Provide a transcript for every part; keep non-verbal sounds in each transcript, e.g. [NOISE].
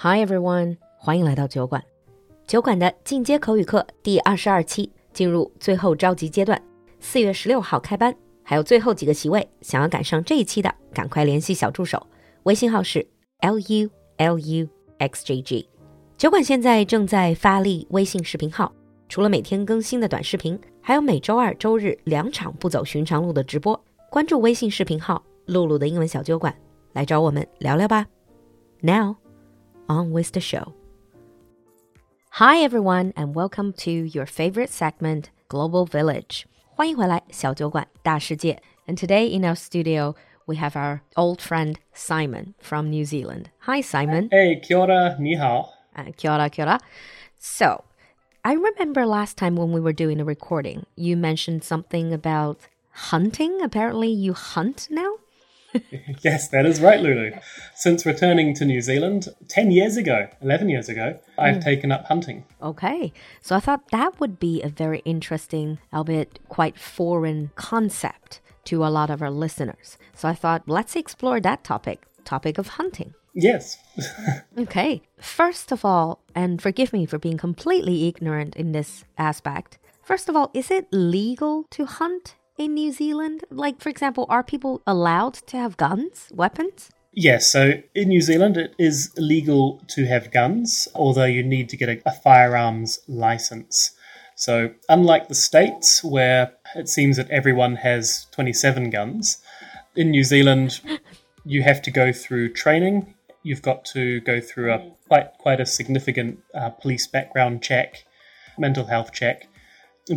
Hi everyone，欢迎来到酒馆。酒馆的进阶口语课第二十二期进入最后召集阶段，四月十六号开班，还有最后几个席位，想要赶上这一期的，赶快联系小助手，微信号是 l u l u x j g。酒馆现在正在发力微信视频号，除了每天更新的短视频，还有每周二、周日两场不走寻常路的直播。关注微信视频号“露露的英文小酒馆”，来找我们聊聊吧。Now。on with the show. Hi, everyone, and welcome to your favorite segment, Global Village. 欢迎回来，小酒馆大世界. And today in our studio, we have our old friend Simon from New Zealand. Hi, Simon. Hey, kia ora, ni hao. Uh, kia ora, kia ora. So, I remember last time when we were doing a recording, you mentioned something about hunting. Apparently, you hunt now? [LAUGHS] yes, that is right, Lulu. Since returning to New Zealand 10 years ago, 11 years ago, I've mm. taken up hunting. Okay. So I thought that would be a very interesting, albeit quite foreign concept to a lot of our listeners. So I thought, let's explore that topic topic of hunting. Yes. [LAUGHS] okay. First of all, and forgive me for being completely ignorant in this aspect. First of all, is it legal to hunt in New Zealand? Like, for example, are people allowed to have guns, weapons? Yes, so in New Zealand it is legal to have guns, although you need to get a, a, firearms license. So, unlike the States, where it seems that everyone has 27 guns, in New Zealand [LAUGHS] you have to go through training. You've got to go through a quite quite a significant uh, police background check, mental health check,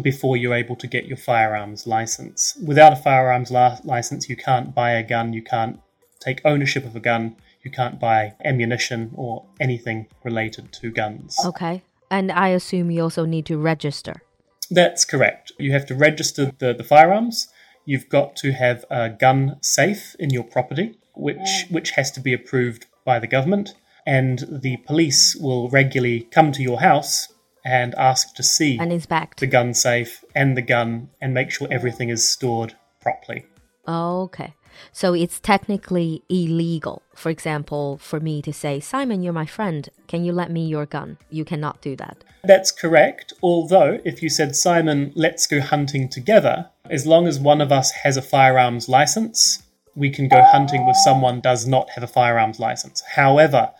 before you're able to get your firearms license. Without a firearms la- license, you can't buy a gun, you can't take ownership of a gun, you can't buy ammunition or anything related to guns. Okay. And I assume you also need to register. That's correct. You have to register the, the firearms. You've got to have a gun safe in your property, which which has to be approved by the government. And the police will regularly come to your house and ask to see and inspect the gun safe and the gun and make sure everything is stored properly. Okay. So it's technically illegal. For example, for me to say, Simon, you're my friend. Can you let me your gun? You cannot do that. That's correct. Although, if you said, Simon, let's go hunting together, as long as one of us has a firearms license, we can go hunting with someone does not have a firearms license. However,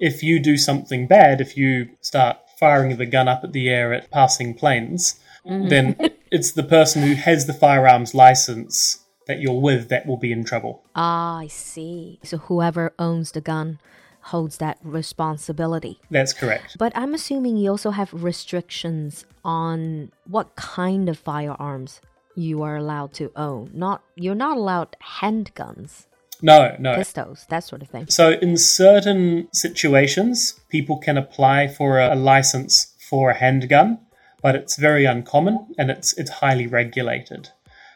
if you do something bad, if you start firing the gun up at the air at passing planes, mm. then [LAUGHS] it's the person who has the firearms license that you're with that will be in trouble. Ah, I see. So whoever owns the gun holds that responsibility. That's correct. But I'm assuming you also have restrictions on what kind of firearms you are allowed to own. Not you're not allowed handguns. No, no. Pistols, that sort of thing. So, in certain situations, people can apply for a, a license for a handgun, but it's very uncommon and it's it's highly regulated.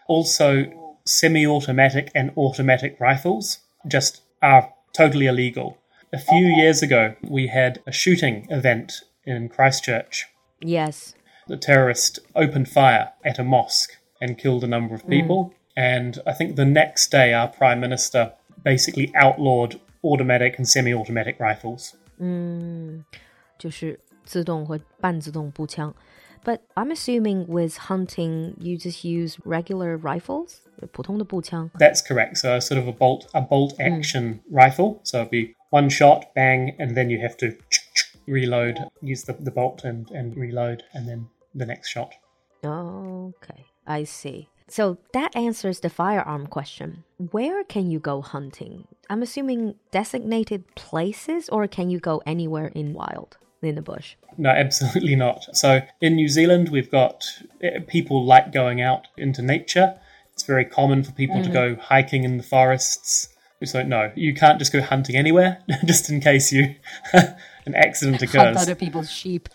Also, semi-automatic and automatic rifles just are totally illegal. A few years ago, we had a shooting event in Christchurch. Yes. The terrorist opened fire at a mosque and killed a number of people. Mm. And I think the next day, our Prime Minister basically outlawed automatic and semi automatic rifles. Mm, but I'm assuming with hunting, you just use regular rifles? That's correct. So, sort of a bolt, a bolt mm. action mm. rifle. So, it'd be one shot, bang, and then you have to reload, use the, the bolt and, and reload, and then the next shot. Okay, I see. So that answers the firearm question. Where can you go hunting? I'm assuming designated places, or can you go anywhere in wild? in the bush? No, absolutely not. So in New Zealand, we've got eh, people like going out into nature. It's very common for people mm-hmm. to go hiking in the forests. So no, you can't just go hunting anywhere, [LAUGHS] just in case you [LAUGHS] an accident occurs. Hunt other people's sheep.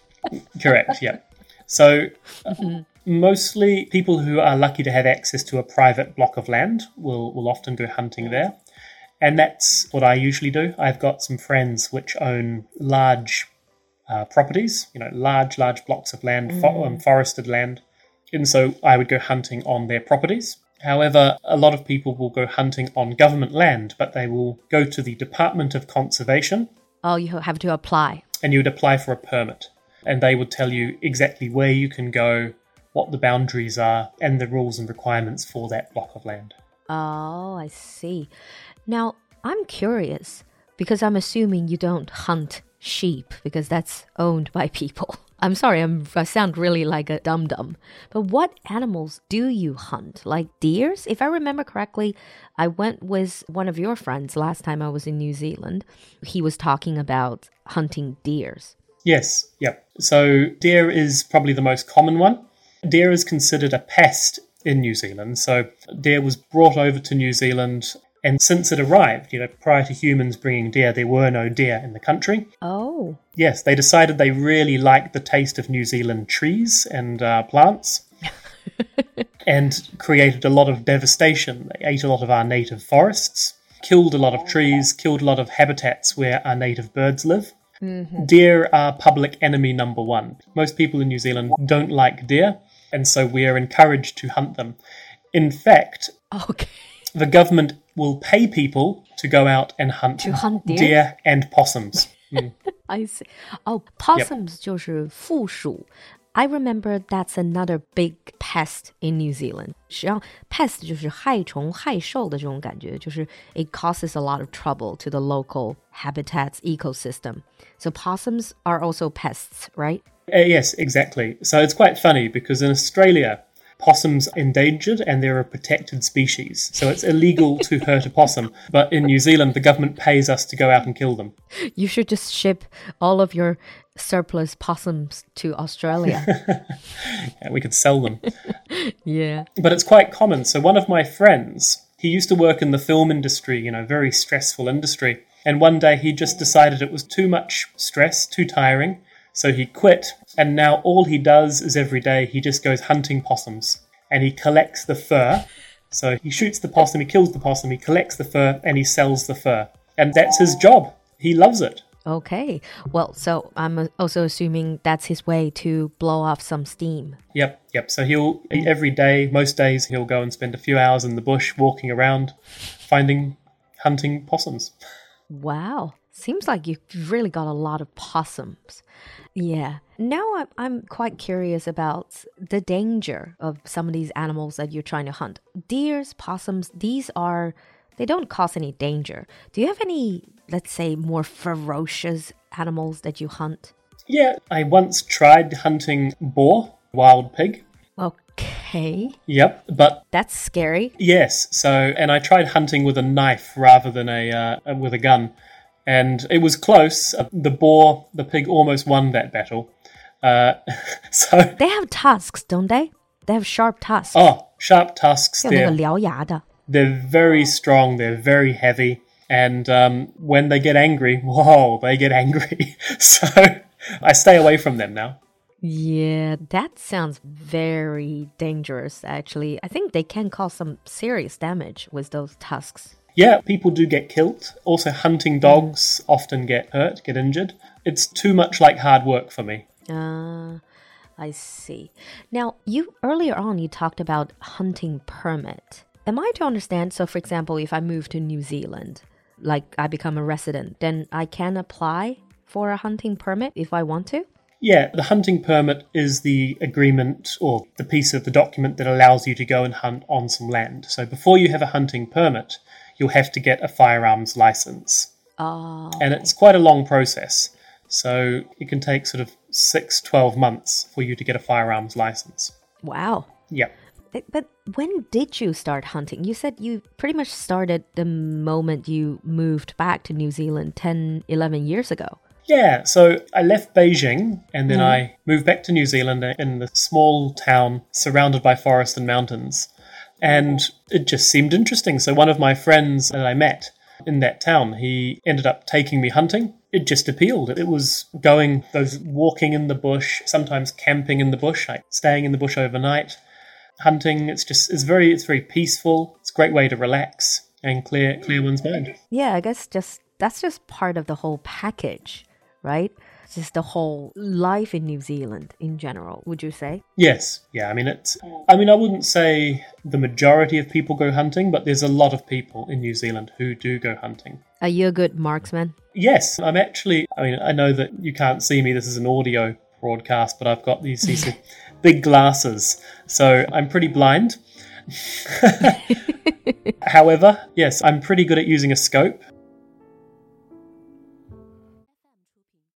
Correct. Yeah. So [LAUGHS] mm-hmm mostly people who are lucky to have access to a private block of land will, will often go hunting there. And that's what I usually do. I've got some friends which own large uh, properties, you know, large, large blocks of land, mm. fo- um, forested land. And so I would go hunting on their properties. However, a lot of people will go hunting on government land, but they will go to the Department of Conservation Oh, you have to apply. and you would apply for a permit. And they would tell you exactly where you can go, what the boundaries are, and the rules and requirements for that block of land. Oh, I see. Now, I'm curious because I'm assuming you don't hunt sheep because that's owned by [LAUGHS] people. I'm sorry, I'm, I sound really like a dum dum. But what animals do you hunt? Like deers? If I remember correctly, I went with one of your friends last time I was in New Zealand. He was talking about hunting deers. Yes, yep. So deer is probably the most common one. Deer is considered a pest in New Zealand. So deer was brought over to New Zealand, and since it arrived, you know, prior to humans bringing deer, there were no deer in the country. Oh, Yes, they decided they really liked the taste of New Zealand trees and uh, plants. [LAUGHS] and created a lot of devastation. They ate a lot of our native forests, killed a lot of trees, killed a lot of habitats where our native birds live. Deer are public enemy number one. Most people in New Zealand don't like deer, and so we are encouraged to hunt them. In fact, okay. the government will pay people to go out and hunt, to hunt deer? deer and possums. [LAUGHS] Mm. I see. 哦、oh,，possums 就是负鼠 I remember that's another big pest in New Zealand. 实际上，pest 就是害虫、害兽的这种感觉，就是 it causes a lot of trouble to the local habitats ecosystem. So possums are also pests, right? Uh, yes, exactly. So it's quite funny because in Australia, possums endangered and they're a protected species. So it's illegal to [LAUGHS] hurt a possum. But in New Zealand, the government pays us to go out and kill them. You should just ship all of your surplus possums to Australia. [LAUGHS] And we could sell them. [LAUGHS] yeah. but it's quite common. So one of my friends, he used to work in the film industry, you know, very stressful industry. And one day he just decided it was too much stress, too tiring. So he quit. And now all he does is every day he just goes hunting possums and he collects the fur. So he shoots the possum, he kills the possum, he collects the fur, and he sells the fur. And that's his job. He loves it. Okay. Well, so I'm also assuming that's his way to blow off some steam. Yep, yep. So he'll every day, most days, he'll go and spend a few hours in the bush walking around, finding, hunting possums. Wow. Seems like you've really got a lot of possums. Yeah. Now I'm, I'm quite curious about the danger of some of these animals that you're trying to hunt. Deers, possums, these are, they don't cause any danger. Do you have any, let's say, more ferocious animals that you hunt? Yeah, I once tried hunting boar, wild pig. Okay. Yep, but That's scary. yes. So, and I tried hunting with a knife rather than a uh, with a gun, and it was close. Uh, the boar, the pig, almost won that battle. Uh, [LAUGHS] so they have tusks, don't they? They have sharp tusks. Oh, sharp tusks. They're, they're very strong. They're very heavy, and um, when they get angry, [LAUGHS] whoa, they get angry. [LAUGHS] so I stay away from them now. Yeah, that sounds very dangerous. Actually, I think they can cause some serious damage with those tusks. Yeah, people do get killed. Also, hunting dogs often get hurt, get injured. It's too much like hard work for me. Uh, I see. Now, you earlier on you talked about hunting permit. Am I to understand? So, for example, if I move to New Zealand, like I become a resident, then I can apply for a hunting permit if I want to? Yeah, the hunting permit is the agreement or the piece of the document that allows you to go and hunt on some land. So before you have a hunting permit, you'll have to get a firearms license. Oh, And it's quite a long process. So it can take sort of six, 12 months for you to get a firearms license. wow. Yeah. But- But when did you start hunting? You said you pretty much started the moment you moved back to New Zealand 10, 11 years ago. Yeah, so I left Beijing and then mm-hmm. I moved back to New Zealand in the small town surrounded by forest and mountains. And it just seemed interesting. So one of my friends that I met in that town, he ended up taking me hunting. It just appealed. It was going those walking in the bush, sometimes camping in the bush, like staying in the bush overnight, hunting. It's just it's very it's very peaceful. It's a great way to relax and clear clear one's mind. Yeah, I guess just that's just part of the whole package, right? just the whole life in New Zealand in general, would you say? Yes. Yeah, I mean it's I mean I wouldn't say the majority of people go hunting, but there's a lot of people in New Zealand who do go hunting. Are you a good marksman? Yes, I'm actually I mean I know that you can't see me, this is an audio broadcast, but I've got these, these [LAUGHS] big glasses. So I'm pretty blind. [LAUGHS] [LAUGHS] However, yes, I'm pretty good at using a scope